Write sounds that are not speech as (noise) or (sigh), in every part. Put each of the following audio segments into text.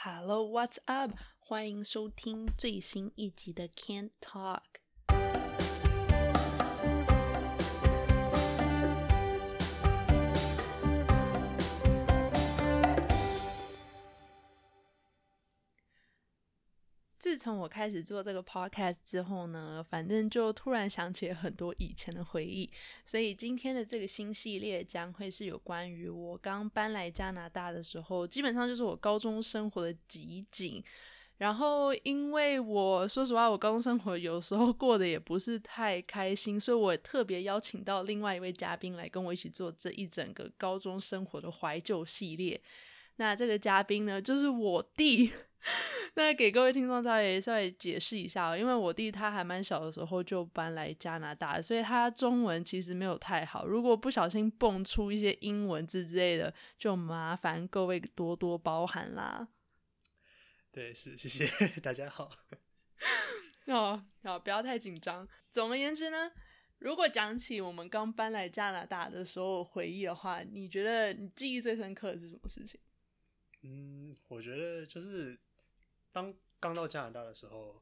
Hello, what's up？欢迎收听最新一集的 Can't Talk。 自从我开始做这个 podcast 之后呢，反正就突然想起了很多以前的回忆，所以今天的这个新系列将会是有关于我刚搬来加拿大的时候，基本上就是我高中生活的集锦。然后，因为我说实话，我高中生活有时候过得也不是太开心，所以我特别邀请到另外一位嘉宾来跟我一起做这一整个高中生活的怀旧系列。那这个嘉宾呢，就是我弟。(laughs) 那给各位听众稍微稍微解释一下哦，因为我弟他还蛮小的时候就搬来加拿大，所以他中文其实没有太好。如果不小心蹦出一些英文字之类的，就麻烦各位多多包涵啦。对，是谢谢 (laughs) 大家好。(laughs) 哦，好，不要太紧张。总而言之呢，如果讲起我们刚搬来加拿大的时候回忆的话，你觉得你记忆最深刻的是什么事情？嗯，我觉得就是。当刚到加拿大的时候，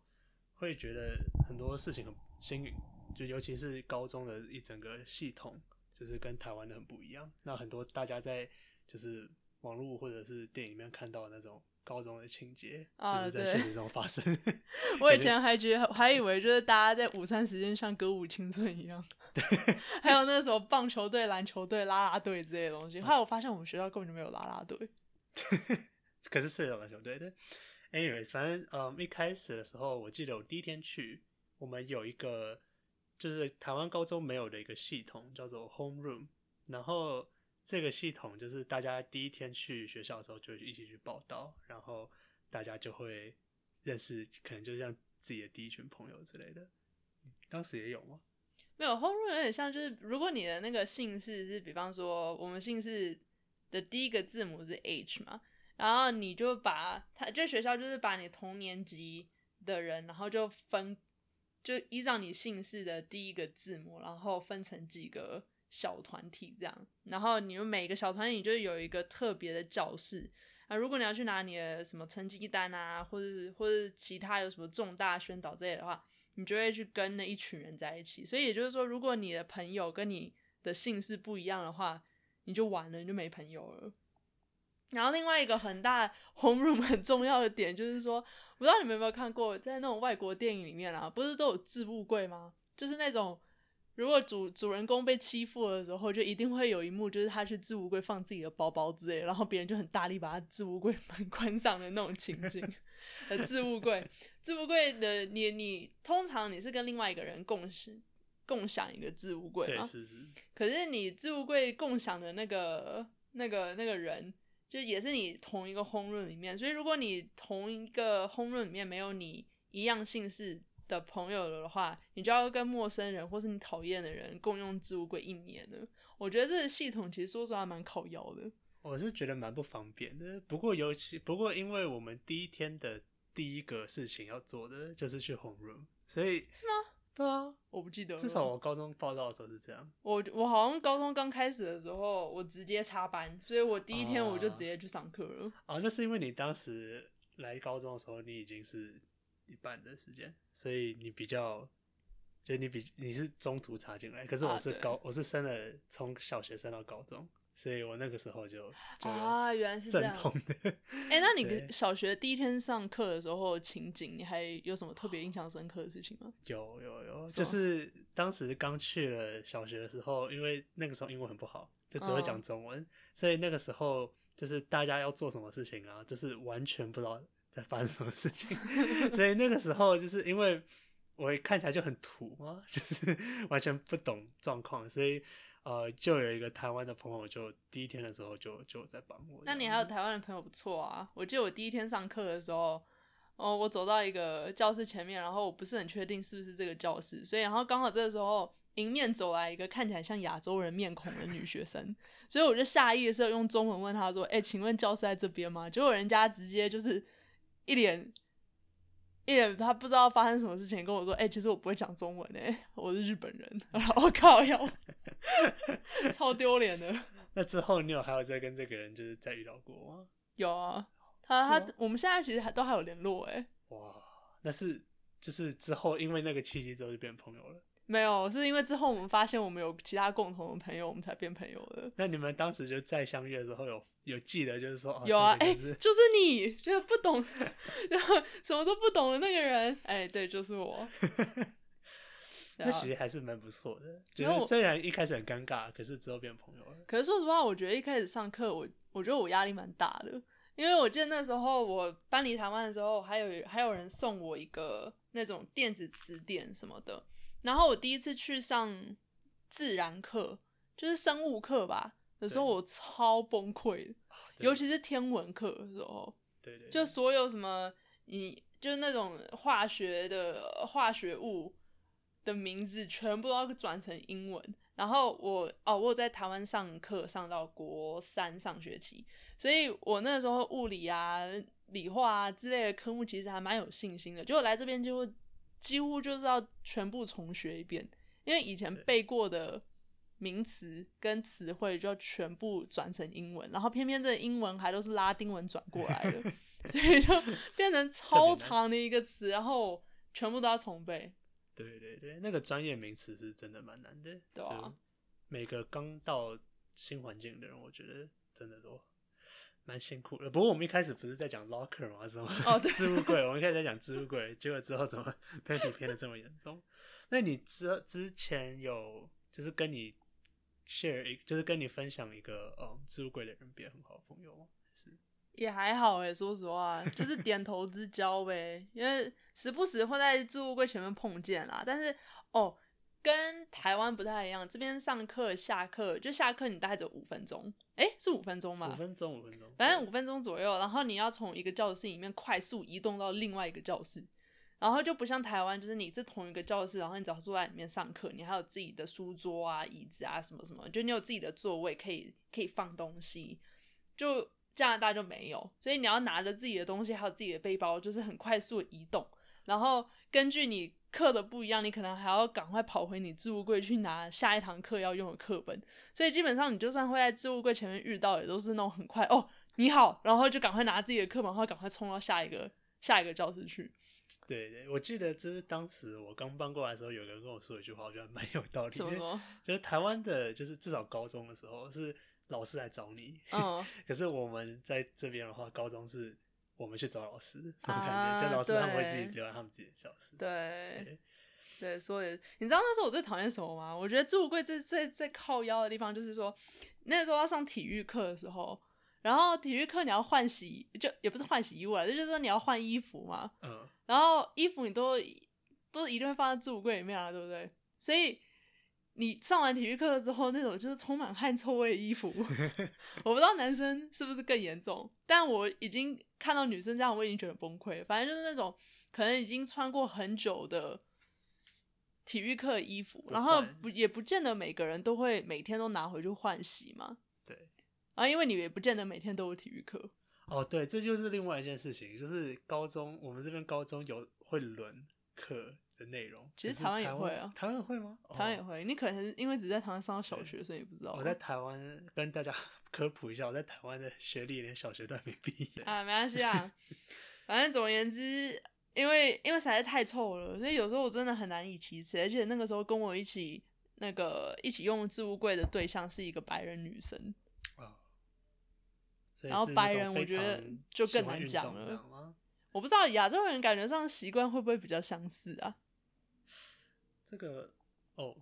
会觉得很多事情很新颖，就尤其是高中的一整个系统，就是跟台湾的很不一样。那很多大家在就是网络或者是电影里面看到的那种高中的情节，就是在现实中发生。(laughs) 我以前还觉得还以为就是大家在午餐时间像歌舞青春一样，对，(laughs) 还有那什么棒球队、篮球队、啦啦队之类的东西。后来我发现我们学校根本就没有啦啦队，(laughs) 可是是有篮球队的。anyways，反正嗯，一开始的时候，我记得我第一天去，我们有一个就是台湾高中没有的一个系统，叫做 Home Room。然后这个系统就是大家第一天去学校的时候就一起去报道，然后大家就会认识，可能就像自己的第一群朋友之类的。当时也有吗？没有，Home Room 有点像，就是如果你的那个姓氏是，比方说我们姓氏的第一个字母是 H 嘛。然后你就把他，就学校就是把你同年级的人，然后就分，就依照你姓氏的第一个字母，然后分成几个小团体这样。然后你们每个小团体就有一个特别的教室啊。如果你要去拿你的什么成绩单啊，或者是或者其他有什么重大宣导之类的话，你就会去跟那一群人在一起。所以也就是说，如果你的朋友跟你的姓氏不一样的话，你就完了，你就没朋友了。然后另外一个很大 home room 很重要的点就是说，不知道你们有没有看过，在那种外国电影里面啊，不是都有置物柜吗？就是那种如果主主人公被欺负的时候，就一定会有一幕，就是他去置物柜放自己的包包之类，然后别人就很大力把他置物柜 (laughs) 门关上的那种情景。呃，置物柜，置物柜的你你通常你是跟另外一个人共事共享一个置物柜嘛？是是。可是你置物柜共享的那个那个那个人。就也是你同一个烘润里面，所以如果你同一个烘润里面没有你一样姓氏的朋友的话，你就要跟陌生人或是你讨厌的人共用置物柜一年了。我觉得这个系统其实说实话蛮烤腰的。我是觉得蛮不方便的，不过尤其不过因为我们第一天的第一个事情要做的就是去轰润，所以是吗？对啊，我不记得。至少我高中报道的时候是这样。我我好像高中刚开始的时候，我直接插班，所以我第一天我就直接去上课了。啊，那是因为你当时来高中的时候，你已经是一半的时间，所以你比较，就你比你是中途插进来，可是我是高，我是升了从小学升到高中。所以我那个时候就啊，原来是这样。哎，那你小学第一天上课的时候情景，你还有什么特别印象深刻的事情吗？(gasps) 有有有，就是当时刚去了小学的时候，因为那个时候英文很不好，就只会讲中文，所以那个时候就是大家要做什么事情啊，就是完全不知道在发生什么事情。(laughs) 所以那个时候就是因为我看起来就很土嘛，(laughs) 就是完全不懂状况，所以。呃，就有一个台湾的朋友，就第一天的时候就就在帮我。那你还有台湾的朋友不错啊！我记得我第一天上课的时候，哦，我走到一个教室前面，然后我不是很确定是不是这个教室，所以然后刚好这个时候迎面走来一个看起来像亚洲人面孔的女学生，(laughs) 所以我就下意识用中文问她说：“哎，请问教室在这边吗？”结果人家直接就是一脸。一脸他不知道发生什么事情，跟我说：“哎，其实我不会讲中文哎，我是日本人。(laughs) ”我靠，要 (laughs) 超丢脸的。(laughs) 那之后你有还有再跟这个人就是再遇到过吗？有啊，他他我们现在其实还都还有联络哎，哇，那是就是之后因为那个契机之后就变朋友了。没有，是因为之后我们发现我们有其他共同的朋友，我们才变朋友的。那你们当时就再相遇的时候有有记得就是说哦有啊，哎、那个就是就是你，就是不懂，然后什么都不懂的那个人，哎、对，就是我。(laughs) 那其实还是蛮不错的，就是虽然一开始很尴尬，可是之后变朋友了。可是说实话，我觉得一开始上课，我我觉得我压力蛮大的，因为我记得那时候我搬离台湾的时候，还有还有人送我一个那种电子词典什么的。然后我第一次去上自然课，就是生物课吧的时候，我超崩溃的，尤其是天文课的时候，对对，就所有什么你就是那种化学的化学物的名字，全部都要转成英文。然后我哦，我有在台湾上课上到国三上学期，所以我那时候物理啊、理化啊之类的科目其实还蛮有信心的。结果来这边就会几乎就是要全部重学一遍，因为以前背过的名词跟词汇就要全部转成英文，然后偏偏这英文还都是拉丁文转过来的，(laughs) 所以就变成超长的一个词，然后全部都要重背。对对对，那个专业名词是真的蛮难的。对啊每个刚到新环境的人，我觉得真的都蛮辛苦的。不过我们一开始不是在讲 locker 吗？什么哦对置物柜，我们一开始在讲置物柜，结果之后怎么被你骗的这么严重？那你之之前有就是跟你 share 一，就是跟你分享一个嗯置物柜的人变很好的朋友吗？也还好诶，说实话，就是点头之交呗。因为时不时会在置物柜前面碰见啦，但是哦，跟台湾不太一样，这边上课下课就下课，你大概只有五分钟，诶，是五分钟吗？五分钟，五分钟，反正五分钟左右，然后你要从一个教室里面快速移动到另外一个教室，然后就不像台湾，就是你是同一个教室，然后你只要坐在里面上课，你还有自己的书桌啊、椅子啊什么什么，就你有自己的座位可以可以放东西。就加拿大就没有，所以你要拿着自己的东西，还有自己的背包，就是很快速的移动，然后根据你课的不一样，你可能还要赶快跑回你置物柜去拿下一堂课要用的课本。所以基本上你就算会在置物柜前面遇到，也都是那种很快哦，你好，然后就赶快拿自己的课本，然后赶快冲到下一个下一个教室去。对对，我记得就是当时我刚搬过来的时候，有人跟我说一句话，我觉得蛮有道理的。怎么说？就是台湾的，就是至少高中的时候是老师来找你，嗯，(laughs) 可是我们在这边的话，高中是我们去找老师，这种感觉，啊就老师他们会自己留在他们自己的教室。对对对，所以你知道那时候我最讨厌什么吗？我觉得置物柜最最最靠腰的地方就是说，那时候要上体育课的时候，然后体育课你要换洗，就也不是换洗衣物啊，就是说你要换衣服嘛，嗯，然后衣服你都都一定会放在置物柜里面啊，对不对？所以你上完体育课之后，那种就是充满汗臭味的衣服，(laughs) 我不知道男生是不是更严重，但我已经看到女生这样，我已经觉得崩溃。反正就是那种可能已经穿过很久的体育课衣服，然后不也不见得每个人都会每天都拿回去换洗嘛。对。然后因为你也不见得每天都有体育课，哦，对，这就是另外一件事情，就是高中我们这边高中有会轮课的内容。其实台湾也台会啊台湾会吗？哦台湾也会。你可能是因为只在台湾上到小对学，所以你不知道。我在台湾跟大家 (laughs) 科普一下，我在台湾的学历连小学都还没毕业。啊，没关系啊，(laughs) 反正总而言之，因为因为实在太臭了，所以有时候我真的很难以启齿。而且那个时候跟我一起那个一起用置物柜的对象是一个白人女生，啊，然后白人我觉得就更难讲了？我不知道亚洲人感觉上习惯会不会比较相似啊？这个哦，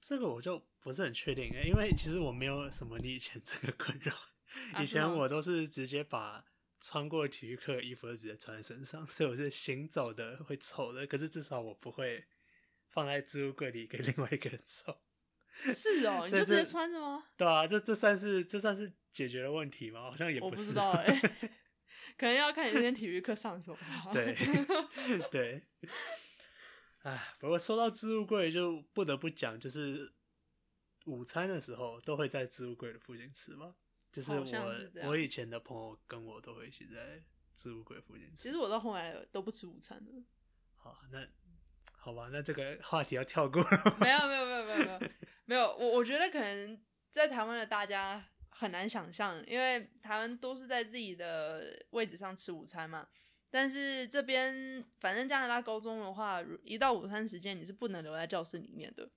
这个我就不是很确定欸，因为其实我没有什么你以前这个困扰，以前我都是直接把穿过体育课衣服就直接穿在身上，(laughs) 所以我是行走的会臭的，可是至少我不会放在置物柜里给另外一个人臭。(laughs) 是哦，你就直接穿着吗？对啊，这这算是这算是解决了问题吗？好像也我不是。知道哎、(laughs) 可能要看你今天体育课上什么吧。对对，哎，不过说到置物柜，就不得不讲，就是午餐的时候都会在置物柜的附近吃嘛。就是我我以前的朋友跟我都会一起在置物柜附近吃。其实我到后来都不吃午餐的。好，那好吧，那这个话题要跳过了。(laughs) 没有没有没有没有没有没有，我我觉得可能在台湾的大家很难想象，因为台湾都是在自己的位置上吃午餐嘛。但是这边反正加拿大高中的话，一到午餐时间你是不能留在教室里面的，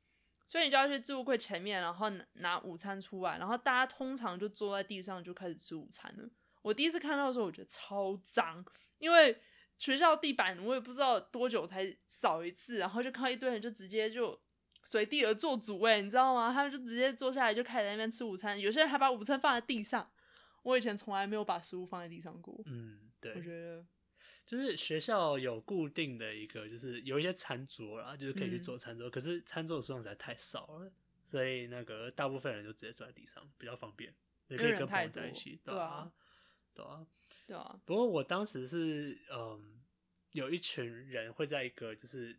所以你就要去置物柜前面，然后拿午餐出来，然后大家通常就坐在地上就开始吃午餐了。我第一次看到的时候，我觉得超脏，因为学校地板我也不知道多久才扫一次，然后就看到一堆人就直接就随地而坐主，位，你知道吗？他们就直接坐下来就开始在那边吃午餐，有些人还把午餐放在地上。我以前从来没有把食物放在地上过。嗯，对，我觉得就是学校有固定的一个，就是有一些餐桌啦，就是可以去做餐桌，可是餐桌的数量实在太少了，所以那个大部分人就直接坐在地上，比较方便，也可以跟朋友在一起，对啊。对啊，对啊。不过我当时是，嗯，有一群人会在一个就是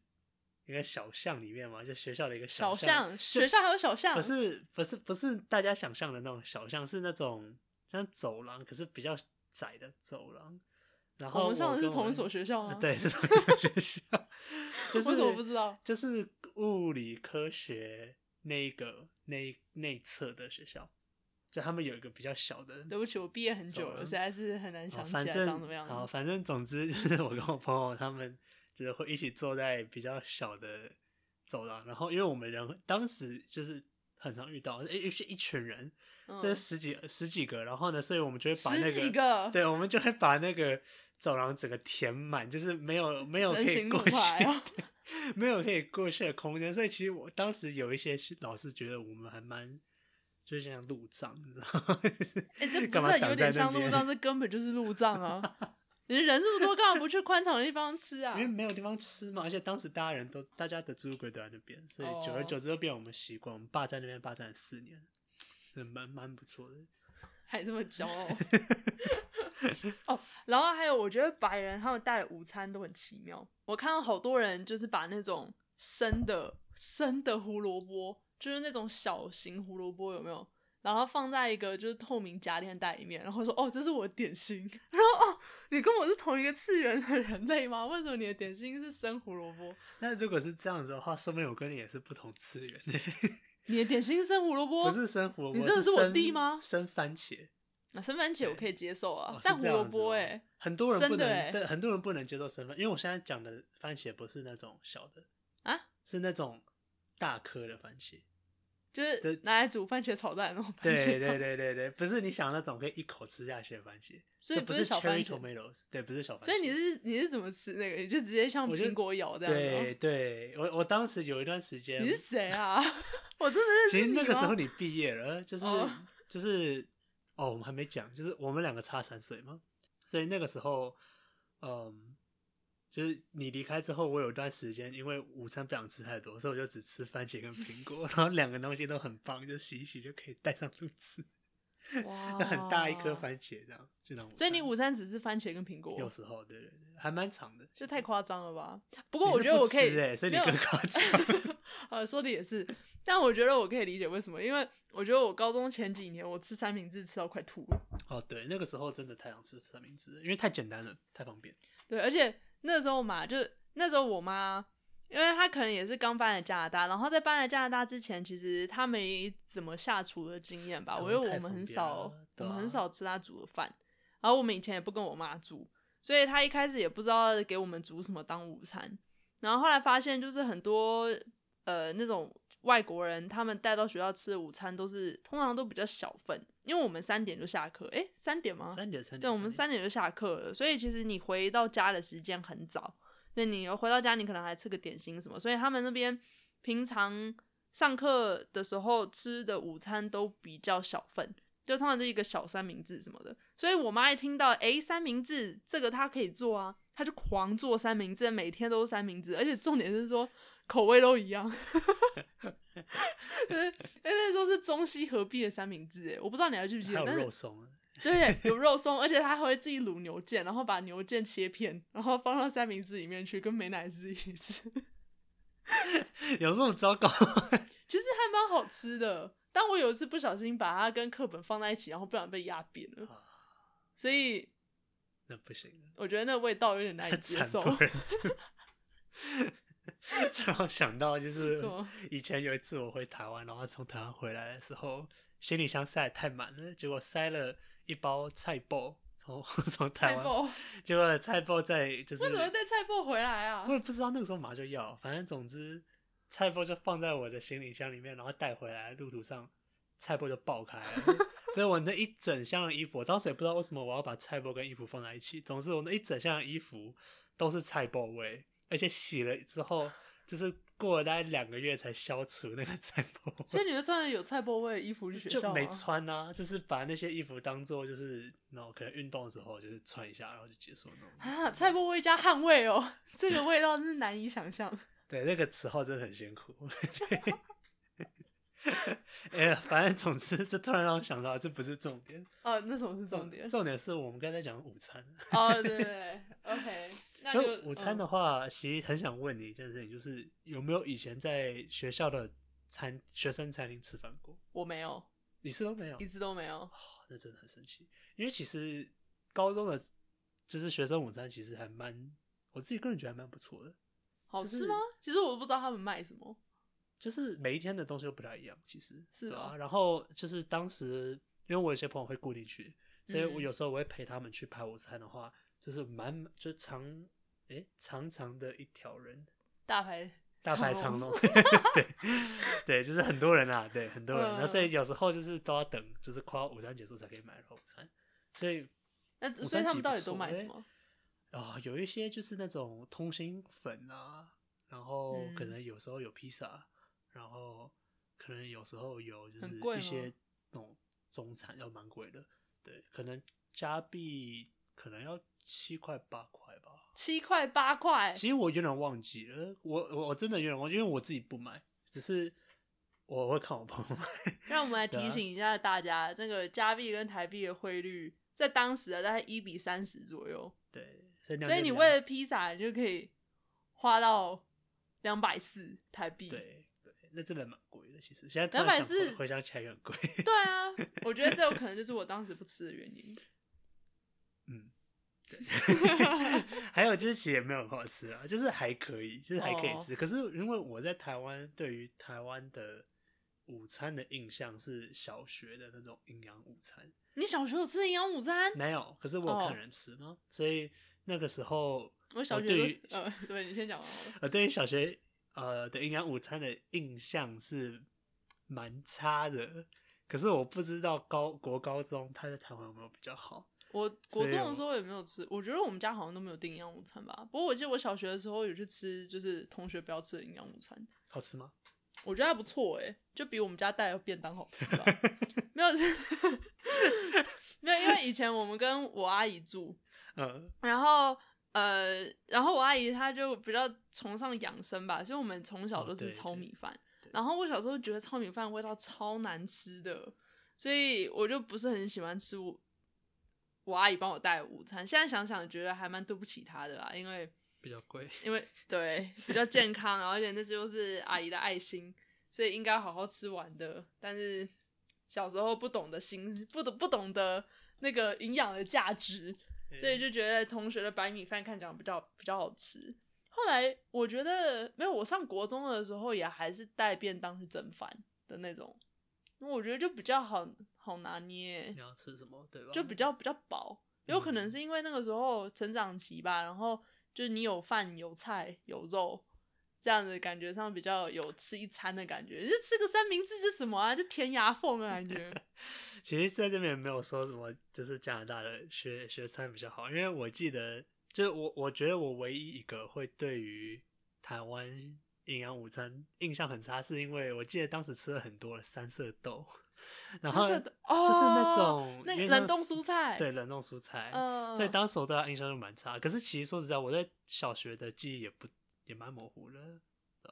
一个小巷里面嘛，就学校的一个小巷。学校还有小巷？不是，不是，不是大家想象的那种小巷，是那种像走廊，可是比较窄的走廊。然后我们上的是同一所学校吗？(laughs) 对，是同一所学校。就是我不知道，就是物理科学那个那内侧的学校。就他们有一个比较小的，对不起，我毕业很久了，实在是很难想起来长怎么样。好，反正总之就 (laughs) 是我跟我朋友他们就是会一起坐在比较小的走廊，然后因为我们人当时就是很常遇到，一是一群人，这十几十几个，然后呢，所以我们就会把那个，对，我们就会把那个走廊整个填满，就是没有没有可以过去，(laughs) 没有可以过去的空间，所以其实我当时有一些老师觉得我们还蛮。就像路障，你知道吗？哎，这 (laughs) 不是有点像路障，这根本就是路障啊！(laughs) 你人这么多，干嘛不去宽敞的地方吃啊？(laughs) 因为没有地方吃嘛，而且当时大家人都，大家的置物柜都在那边，所以久而久之就变我们习惯。我们霸占那边霸占了四年，是蛮蛮不错的，还这么骄傲。(laughs) 哦，然后还有，我觉得白人他们带的午餐都很奇妙。我看到好多人就是把那种生的生的胡萝卜。就是那种小型胡萝卜有没有？然后放在一个就是透明夹链袋里面，然后说哦，这是我的点心。(laughs) 然后哦，你跟我是同一个次元的人类吗？为什么你的点心是生胡萝卜？那如果是这样子的话，说明我跟你也是不同次元的。(laughs) 你的点心是生胡萝卜？不是生胡萝卜，你真的是我弟吗？生番茄。那生番茄我可以接受啊，但胡萝卜哎，很多人不能，对很多人不能接受生番，因为我现在讲的番茄不是那种小的啊，是那种大颗的番茄。就是拿来煮番茄炒蛋那种番茄。对 (laughs) 对对对对，不是你想那种可以一口吃下去的番茄，所以不是小番茄。对，不是小番茄。所以你是你是怎么吃那个？你就直接像苹果咬这样对对，我我当时有一段时间。你是谁啊？(laughs) 我真的认识其实那个时候你毕业了，就是就是哦，我们还没讲，就是我们两个差三岁嘛，所以那个时候，嗯。就是你离开之后，我有一段时间因为午餐不想吃太多，所以我就只吃番茄跟苹果，然后两个东西都很棒，就洗一洗就可以带上路吃。(laughs) 哇，那很大一颗番茄这样，就那所以你午餐只吃番茄跟苹果？有时候，对对对，还蛮长的。这太夸张了吧？不过我觉得我可以，所以你更夸张。(laughs) 呃，说的也是，但我觉得我可以理解为什么，因为我觉得我高中前几年我吃三明治吃到快吐了。哦，对，那个时候真的太想吃三明治，因为太简单了，太方便。对，而且。那时候嘛，就那时候我妈，因为她可能也是刚搬来加拿大，然后在搬来加拿大之前，其实她没怎么下厨的经验吧。我觉得我们很少，我们很少吃她煮的饭，然后我们以前也不跟我妈煮，所以她一开始也不知道给我们煮什么当午餐。然后后来发现，就是很多呃那种。外国人他们带到学校吃的午餐都是通常都比较小份，因为我们三点就下课，诶，三点吗？三点三点。对，我们三点就下课了，所以其实你回到家的时间很早。那你回到家，你可能还吃个点心什么，所以他们那边平常上课的时候吃的午餐都比较小份，就通常是一个小三明治什么的。所以我妈一听到，诶，三明治这个她可以做啊，她就狂做三明治，每天都是三明治，而且重点是说。口味都一样，(laughs) 因为那时候是中西合璧的三明治，哎，我不知道你还记不记得？有肉松，对，有肉松，而且他还会自己卤牛腱，然后把牛腱切片，然后放到三明治里面去，跟美乃滋一起吃。(laughs) 有这么糟糕？(laughs) 其实还蛮好吃的，但我有一次不小心把它跟课本放在一起，然后不然被压扁了，所以那不行。我觉得那味道有点难以接受。(laughs) 让我想到就 (laughs) 是以前有一次我回台湾，然后从台湾回来的时候，行李箱塞得太满了，结果塞了一包菜包从 (laughs) 从台湾，结果菜包在就是为什么会带菜包回来啊我？也不知道那个时候马上就要，反正总之菜包就放在我的行李箱里面，然后带回来，路途上菜包就爆开了，所以我那一整箱的衣服，我当时也不知道为什么我要把菜包跟衣服放在一起，总之我那一整箱的衣服都是菜包味，而且洗了之后，就是过了大概两个月才消除那个菜包味。(laughs) 所以你会穿的有菜包味的衣服去学校吗？就没穿啊，就是把那些衣服当做就是然后可能运动的时候就是穿一下，然后就结束那种。啊，菜包味加汗味哦，(laughs) 这个味道真是难以想象。(laughs) 对，那个词号真的很辛苦。哎呀，反正总之，这突然让我想到，这不是重点，哦，那什么是重点？重点是我们刚才讲午餐。哦，对对对，OK，那午餐的嗯话，其实很想问你一件事情，就是有没有以前在学校的餐学生餐厅吃饭过？我没有，你是都没有？一次都没有。哦那真的很神奇，因为其实高中的就是学生午餐，其实还蛮，我自己个人觉得还蛮不错的。好吃吗？其实我都不知道他们卖什么。就是每一天的东西都不太一样，其实。是吧然后就是当时，因为我有些朋友会固定去，所以我嗯有时候我会陪他们去排午餐的话，就是满就长诶、长长的一条人，大排大排长长龙，(laughs) 对对，就是很多人啊，对很多人，那、所以嗯有时候就是都要等，就是快要午餐结束才可以买到午餐，所以那午所以他们到底都错欸卖什么？啊、有一些就是那种通心粉啊，然后可嗯。能有时候有披萨，然后可能有时候有就是一些那种中餐要蛮贵的，对，可能加币可能要七块八块吧。七块八块，其实我有点忘记了，我我我真的有点忘记，因为我自己不买，只是我会看我朋友买。(laughs) 让我们来 (laughs) 提醒一下大家，那个加币跟台币的汇率在当时啊，大概一比三十左右。对，所以所以你为了披萨，你就可以花到两百四台币。对对，那真的蛮贵的。其实现在突然想240回回想起来也很贵。对啊，(laughs) 我觉得这有可能就是我当时不吃的原因。(laughs) 还有就是其实也没有很好吃啊，就是还可以，就是还可以哦吃。可是因为我在台湾，对于台湾的午餐的印象是小学的那种营养午餐，你小学有吃营养午餐？没有。可是我有哦看人吃嘛，所以那个时候我小学对于呃，对你先讲完。呃，对于小学呃的营养午餐的印象是蛮差的。可是我不知道高国高中他在台湾有没有比较好。我国中的时候也没有吃，我觉得我们家好像都没有订营养午餐吧。不过我记得我小学的时候有去吃，就是同学不要吃的营养午餐，好吃吗？我觉得还不错诶、就比我们家带的便当好吃吧。没有吃，(laughs) 没有，因为以前我们跟我阿姨住，(laughs) 嗯，然后呃，然后我阿姨她就比较崇尚养生吧，所以我们从小哦都吃对对糙米饭。对然后我小时候觉得糙米饭味道超难吃的，所以我就不是很喜欢吃我我阿姨帮我带午餐。现在想想觉得还蛮对不起她的啦，因为比较贵。因为对比较健康，然后而且那就是阿姨的爱心，所以应该好好吃完的。但是小时候不懂得心，不懂不懂得那个营养的价值，所以就觉得同学的白米饭看起来比较比较好吃。后来我觉得没有，我上国中的时候也还是带便当去蒸饭的那种，那我觉得就比较好好拿捏你，要吃什么，对吧？就比较比较饱。有可能嗯是因为那个时候成长期吧，然后就是你有饭有菜有肉，这样子感觉上比较有吃一餐的感觉。就吃个三明治是什么啊？就填牙缝的感觉。(laughs) 其实在这边也没有说什么，就是加拿大的学学餐比较好，因为我记得，就是我我觉得我唯一一个会对于台湾营养午餐印象很差，是因为我记得当时吃了很多的三色豆，然后就是那哦种那冷冻蔬菜对冷冻蔬菜，嗯所以当时我对他印象就蛮差。可是其实说实在，我在小学的记忆也不也蛮模糊的，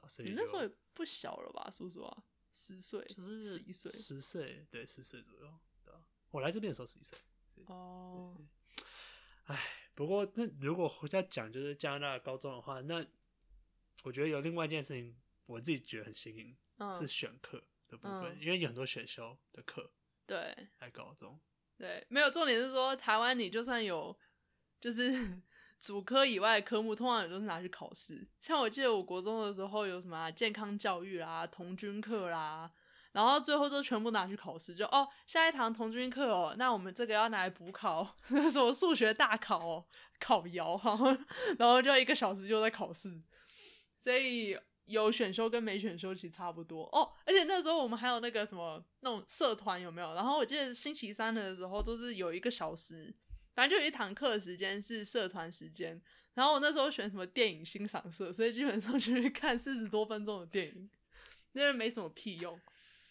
所以你那时候也不小了吧？说实话，十岁，就是十一岁十岁，对，十岁左右，对吧？我来这边的时候十一岁。哦。哎，不过那如果再讲就是加拿大的高中的话，那我觉得有另外一件事情，我自己觉得很新颖，嗯是选课的部分，嗯因为有很多选修的课对在高中。对，没有重点是说，台湾你就算有就是 (laughs) 主科以外的科目，通常也都是拿去考试。像我记得我国中的时候有什么啊、健康教育啦、童军课啦，然后最后都全部拿去考试，就哦，下一堂童军课哦，那我们这个要拿来补考，(laughs) 什么数学大考哦，考 (laughs) 摇，然后就一个小时就在考试，所以有选修跟没选修其实差不多哦。而且那时候我们还有那个什么那种社团有没有？然后我记得星期三的时候都是有一个小时，反正就有一堂课时间是社团时间。然后我那时候选什么电影欣赏社，所以基本上就是看四十多分钟的电影，因为没什么屁用。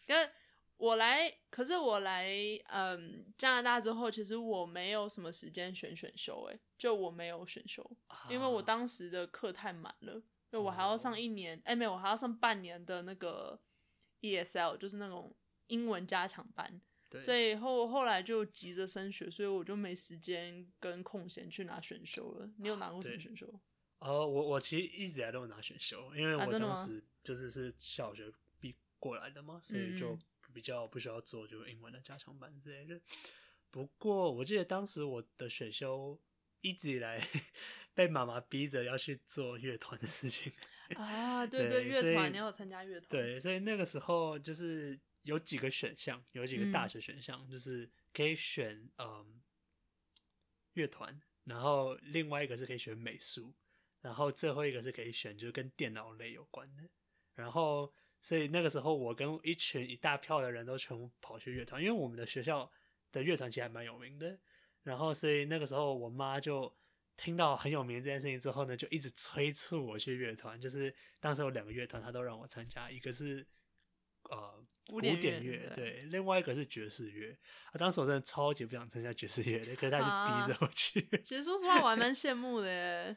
因为我来，可是我来，嗯，加拿大之后，其实我没有什么时间选选修，诶，就我没有选修，因为我当时的课太满了，就我还要上一年，哎，没有，我还要上半年的那个 ESL，就是那种英文加强班，所以后后来就急着升学，所以我就没时间跟空闲去拿选修了。你有拿过什么选修？哦，我我其实一直以来都有拿选修，因为我当时就是是小学毕。过来的嘛，所以就比较不需要做就英文的加强班之类的。不过我记得当时我的选修一直以来 (laughs) 被妈妈逼着要去做乐团的事情啊，对 (laughs) 对，乐团你要参加乐团，对，所以那个时候就是有几个选项，有几个大学选项，就是可以选嗯乐团，然后另外一个是可以选美术，然后最后一个是可以选就是跟电脑类有关的，然后。所以那个时候，我跟一群一大票的人都全部跑去乐团，因为我们的学校的乐团其实还蛮有名的。然后，所以那个时候，我妈就听到很有名这件事情之后呢，就一直催促我去乐团。就是当时有两个乐团，她都让我参加，一个是呃古典乐，对，另外一个是爵士乐。啊，当时我真的超级不想参加爵士乐的，可是她是逼着我去。其实说实话，我还蛮羡慕的。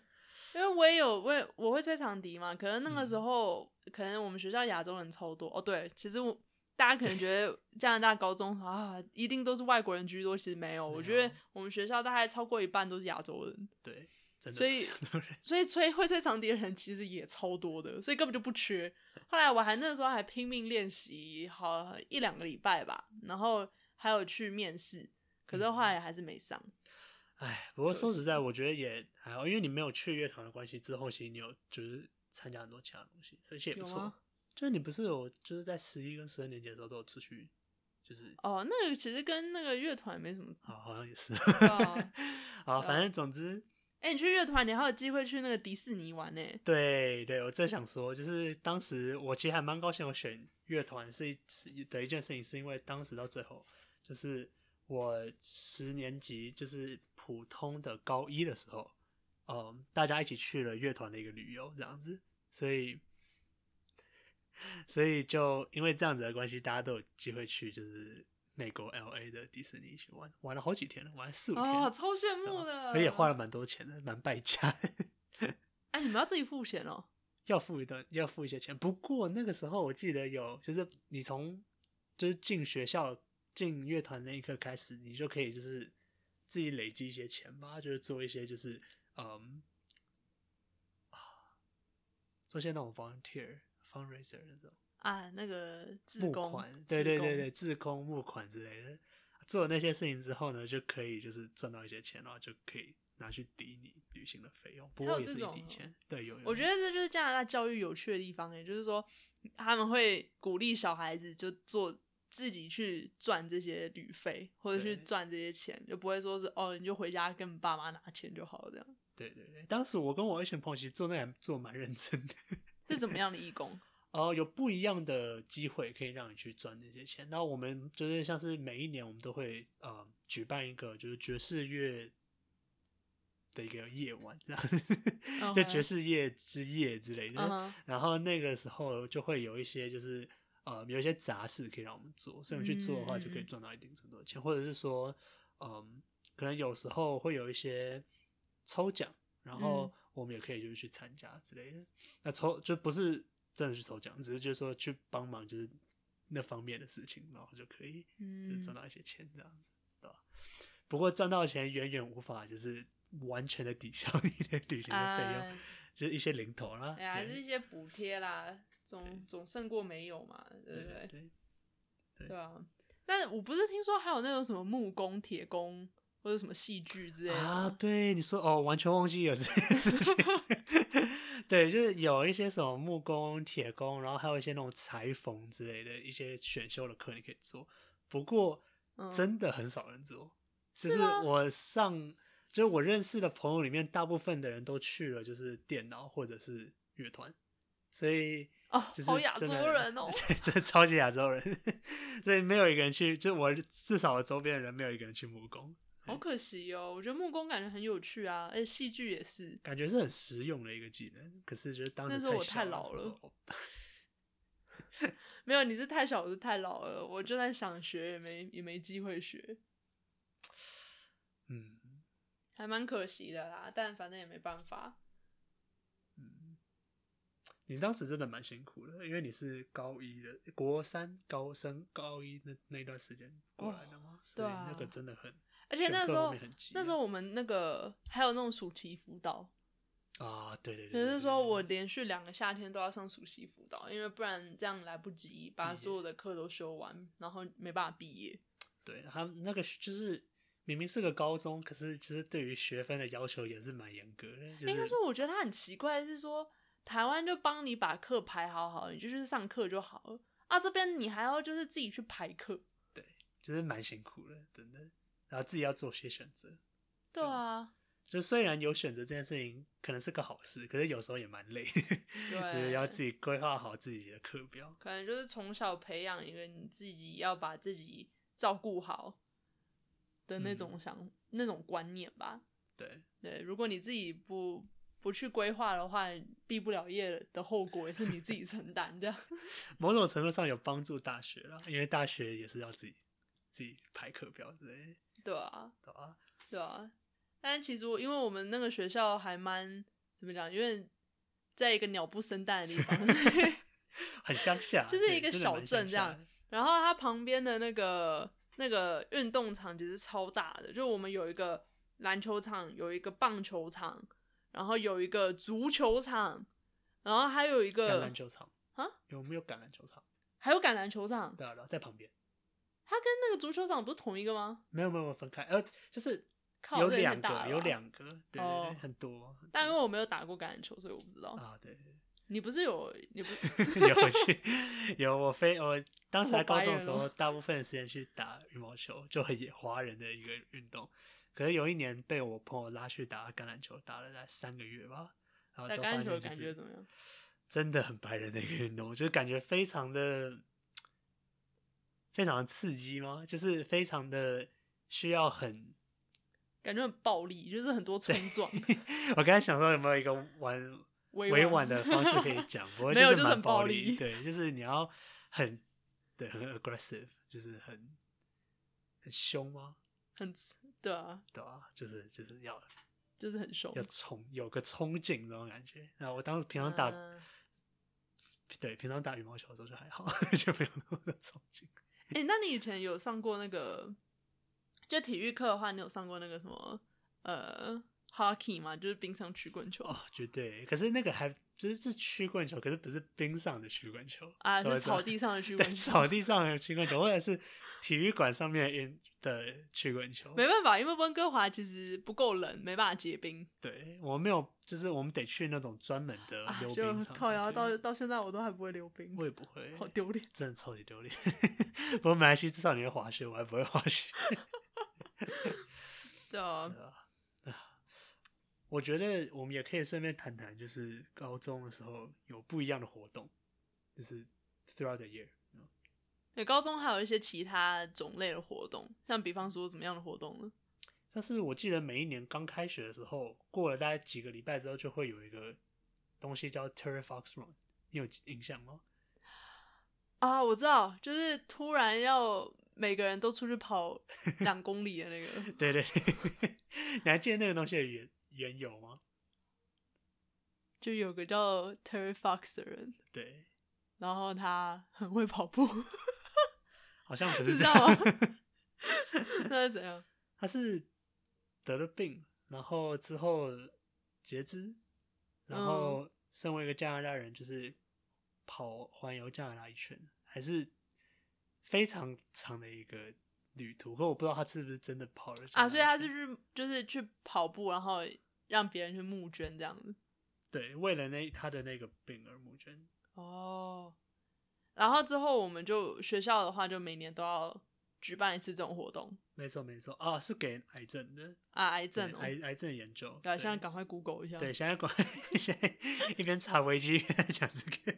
因为我也有，我也我会吹长笛嘛。可能那个时候，可能我们学校亚洲人超多哦。对，其实我大家可能觉得加拿大高中啊，一定都是外国人居多，其实没有。我觉得我们学校大概超过一半都是亚洲人。对，所以所以吹会吹长笛的人其实也超多的，所以根本就不缺。后来我还那时候还拼命练习，好一两个礼拜吧，然后还有去面试，可是后来还是没上。哎，不过说实在，我觉得也还好，因为你没有去乐团的关系，之后其实你有就是参加很多其他东西，所以其实也不错。就是你不是有就是在十一跟十二年级的时候都有出去，就是哦，那个其实跟那个乐团没什么。好，好像也是。(laughs) 好，反正总之，哎，你去乐团，你还有机会去那个迪士尼玩呢。对对，我正想说，就是当时我其实还蛮高兴，我选乐团是一的一件事情，是因为当时到最后就是。我十年级就是普通的高一的时候，嗯，大家一起去了乐团的一个旅游，这样子，所以，所以就因为这样子的关系，大家都有机会去，就是美国 L A 的迪士尼去玩，玩了好几天了，玩了四五天，哦，超羡慕的，而且花了蛮多钱的，蛮败家。(laughs) 哎，你们要自己付钱哦？要付一段，要付一些钱。不过那个时候我记得有，就是你从就是进学校。进乐团那一刻开始，你就可以就是自己累积一些钱吧，就是做一些就是嗯啊，做些那种 volunteer fundraiser 那种啊，那个募款，对对对对，自工募款之类的。做那些事情之后呢，就可以就是赚到一些钱，然后就可以拿去抵你旅行的费用。不过也是一笔钱，对，有。我觉得这就是加拿大教育有趣的地方，也就是说他们会鼓励小孩子就做。自己去赚这些旅费，或者去赚这些钱，就不会说是哦，你就回家跟爸妈拿钱就好了这样。对对对，当时我跟我一群朋友其实做那还做蛮认真的。是怎么样的义工？(laughs) 哦，有不一样的机会可以让你去赚那些钱。那我们就是像是每一年我们都会呃举办一个就是爵士乐的一个夜晚，这样 (laughs) 就爵士夜之夜之类的。然后那个时候就会有一些就是。呃，有一些杂事可以让我们做，所以我们去做的话，就可以赚到一定程度的钱，或者是说，嗯，可能有时候会有一些抽奖，然后我们也可以就是去参加之类的。那抽就不是真的去抽奖，只是就是说去帮忙，就是那方面的事情，然后就可以就赚到一些钱这样子，对吧？不过赚到钱远远无法就是完全的抵消 (laughs) 你的旅行的费用，就是一些零头啦，哎还是一些补贴啦。总总胜过没有嘛，对不对？对啊，但我不是听说还有那种什么木工、铁工或或者什么戏剧之类的啊，吗。对，你说哦，完全忘记有这件事情。(laughs) 对，就是有一些什么木工、铁工，然后还有一些那种裁缝之类的一些选修的课你可以做。不过嗯真的很少人做，就是是我上，就是我认识的朋友里面，大部分的人都去了，就是电脑或者是乐团，所以哦就，是好亚洲人哦。(laughs) 对，真的超级亚洲人，(laughs) 所以没有一个人去，就我至少我周边的人没有一个人去木工。好可惜哦，我觉得木工感觉很有趣啊，而且戏剧也是。感觉是很实用的一个技能，可是就是当时那时候我太老了 (laughs) 没有，你是太小，我是太老了。我就算想学，也没也没机会学，嗯还蛮可惜的啦。但反正也没办法。嗯，你当时真的蛮辛苦的，因为你是高一的，国三高升高一那那段时间过来的嘛，所以对啊那个真的很，而且那时候那时候我们那个还有那种暑期辅导，啊，对对对只对，对是说我连续两个夏天都要上暑期辅导，因为不然这样来不及把所有的课都修完，然后没办法毕业。对他那个就是明明是个高中，可是其实对于学分的要求也是蛮严格的，就是应该说，我觉得他很奇怪，是说台湾就帮你把课排好好，你就去上课就好了啊，这边你还要就是自己去排课。对，就是蛮辛苦的，真的，然后自己要做些选择。对啊，就虽然有选择这件事情可能是个好事，可是有时候也蛮累，(laughs) 就是要自己规划好自己的课表。可能就是从小培养一个你自己要把自己照顾好的那种嗯想、那种观念吧。对，对，如果你自己不不去规划的话，毕不了业的后果也是你自己承担的。(laughs) 某种程度上有帮助大学了，因为大学也是要自己自己排课表之类的，对啊，对啊？对啊。但其实我因为我们那个学校还蛮怎么讲，因为在一个鸟不生蛋的地方，(laughs) 很乡下，就是一个小镇这样。然后它旁边的那个那个运动场其实超大的，就我们有一个篮球场，有一个棒球场，然后有一个足球场，然后还有一橄个榄球场啊，有没有橄榄球场？还有橄榄球场，对啊，对啊，在旁边。它跟那个足球场不是同一个吗？没有没有分开，呃，就是靠有两个，有两个，对对哦对，很多。但因为我没有打过橄榄球，所以我不知道。啊，对对你不是有你不对，(laughs) 有去有我非我当时在高中的时候，白人哦大部分的时间去打羽毛球，就很也华人的一个运动。可是有一年被我朋友拉去打橄榄球，打了大概三个月吧，然后就打橄榄球的发现就是感觉怎么样？真的很白人的一个运动，就是感觉非常的非常的刺激吗？就是非常的需要很。感觉很暴力，就是很多冲撞，(laughs) 我刚才想说有没有一个婉委委婉的方式可以 (laughs) 讲，不过就是蛮很暴力，力对，就是你要很对很 aggressive，就是很很凶吗？很对啊，对啊、就是就是要就是很凶要。冲，有个冲劲那种感觉。那我当时平常打、嗯对平常打羽毛球的时候就还好，(laughs) 就没有那么的冲劲。(laughs) 哎、那你以前有上过那个，就体育课的话，你有上过那个什么呃 hockey 吗？就是冰上曲棍球、哦，绝对。可是那个还就是是曲棍球，可是不是冰上的曲棍球啊，是草地上的曲棍球。草地上的曲棍球，或者是 (laughs) 体育馆上面运的曲棍球。没办法，因为温哥华其实不够冷，没办法结冰对我没有，就是我们得去那种专门的啊，溜冰场。靠摇到到现在我都还不会溜冰，我也不会，好丢脸。真的超级丢脸。不过马来西亚至少你会滑雪，我还不会滑雪。(laughs) 对啊，(laughs) 啊我觉得我们也可以顺便谈谈，就是高中的时候有不一样的活动，就是 throughout the year。对，高中还有一些其他种类的活动，像比方说怎么样的活动呢？但是我记得每一年刚开学的时候，过了大概几个礼拜之后，就会有一个东西叫 Terry Fox Run，你有印象吗？啊，我知道，就是突然要每个人都出去跑 (laughs) 两公里的那个。对对对，(laughs) 你还记得那个东西的缘缘由吗？就有个叫 Terry Fox 的人，对，然后他很会跑步，好像不是知这道样。(laughs) 那是怎样？他是得了病，然后之后截肢，然后身为一个加拿大人，就是跑环游加拿大一圈，还是非常长的一个旅途，可我不知道他是不是真的跑了啊，所以他是是去就是去跑步，然后让别人去募捐这样子。对为了那他的那个病而募捐。哦，然后之后我们就学校的话，就每年都要举办一次这种活动没错没错啊，是给癌症的啊，癌症哦，癌癌症研究。对现在赶快 Google 一下。对，现在赶快 (laughs) 现在一边查维基一边讲这个，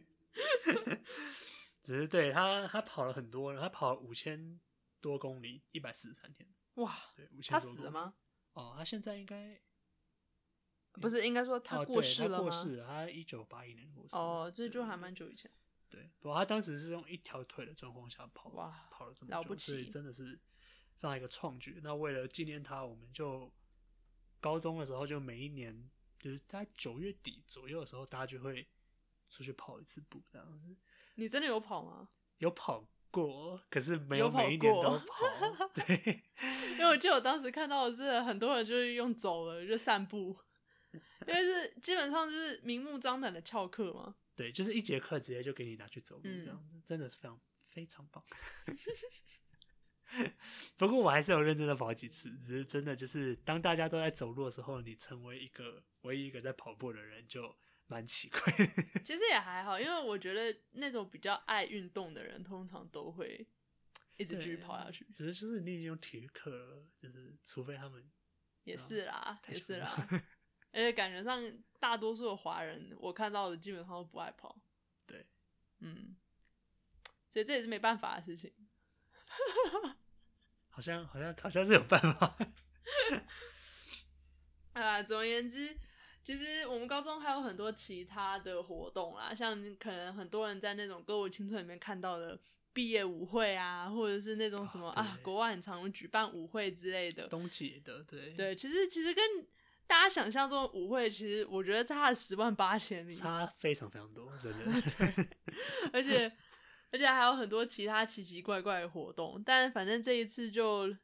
只是对他他跑了很多，他跑了五千多公里，一百四十三天，哇，对，五千他多公里？死了吗？哦，他现在应该不是，应该说他哦，过世了吗？过世了，他一九八一年过世。哦，这就还蛮久以前。对，不过他当时是用一条腿的状况下跑，哇跑了这么久，所以真的是非常一个创举。那为了纪念他，我们就高中的时候就每一年就是大概九月底左右的时候，大家就会出去跑一次步，这样子。你真的有跑吗？有跑过，可是没有跑每一年过都跑。(laughs) 对，因为我记得我当时看到的是很多人就是用走了就散步，因为是基本上就是明目张胆的翘课嘛。对，就是一节课直接就给你拿去走路，嗯这样子、真的是非常非常棒。(laughs) 不过我还是有认真的跑几次，只是真的就是当大家都在走路的时候，你成为一个唯一一个在跑步的人，就蛮奇怪的。其实也还好，因为我觉得那种比较爱运动的人，通常都会一直继续跑下去。只是就是你已经有体育课了，就是除非他们也是啦，也是啦。(laughs) 而且感觉上，大多数的华人我看到的基本上都不爱跑。对，嗯，所以这也是没办法的事情。好像好像好像是有办法。(laughs) 啊，总而言之，其实我们高中还有很多其他的活动啦，像可能很多人在那种歌舞青春里面看到的毕业舞会啊，或者是那种什么啊啊国外很常举办舞会之类的。冬季的，对对，其实其实跟大家想象中的舞会，其实我觉得差了十万八千里。差非常非常多，真的。(laughs) 而且而且还有很多其他奇奇怪怪的活动，但反正这一次就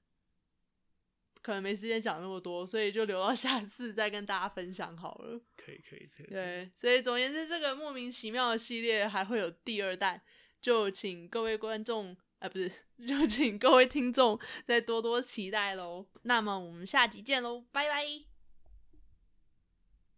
可能没时间讲那么多，所以就留到下次再跟大家分享好了。可以可以，这个对，所以总而言之，这个莫名其妙的系列还会有第二弹，就请各位观众，啊，不是，(laughs) 就请各位听众再多多期待喽。那么我们下集见喽，拜拜。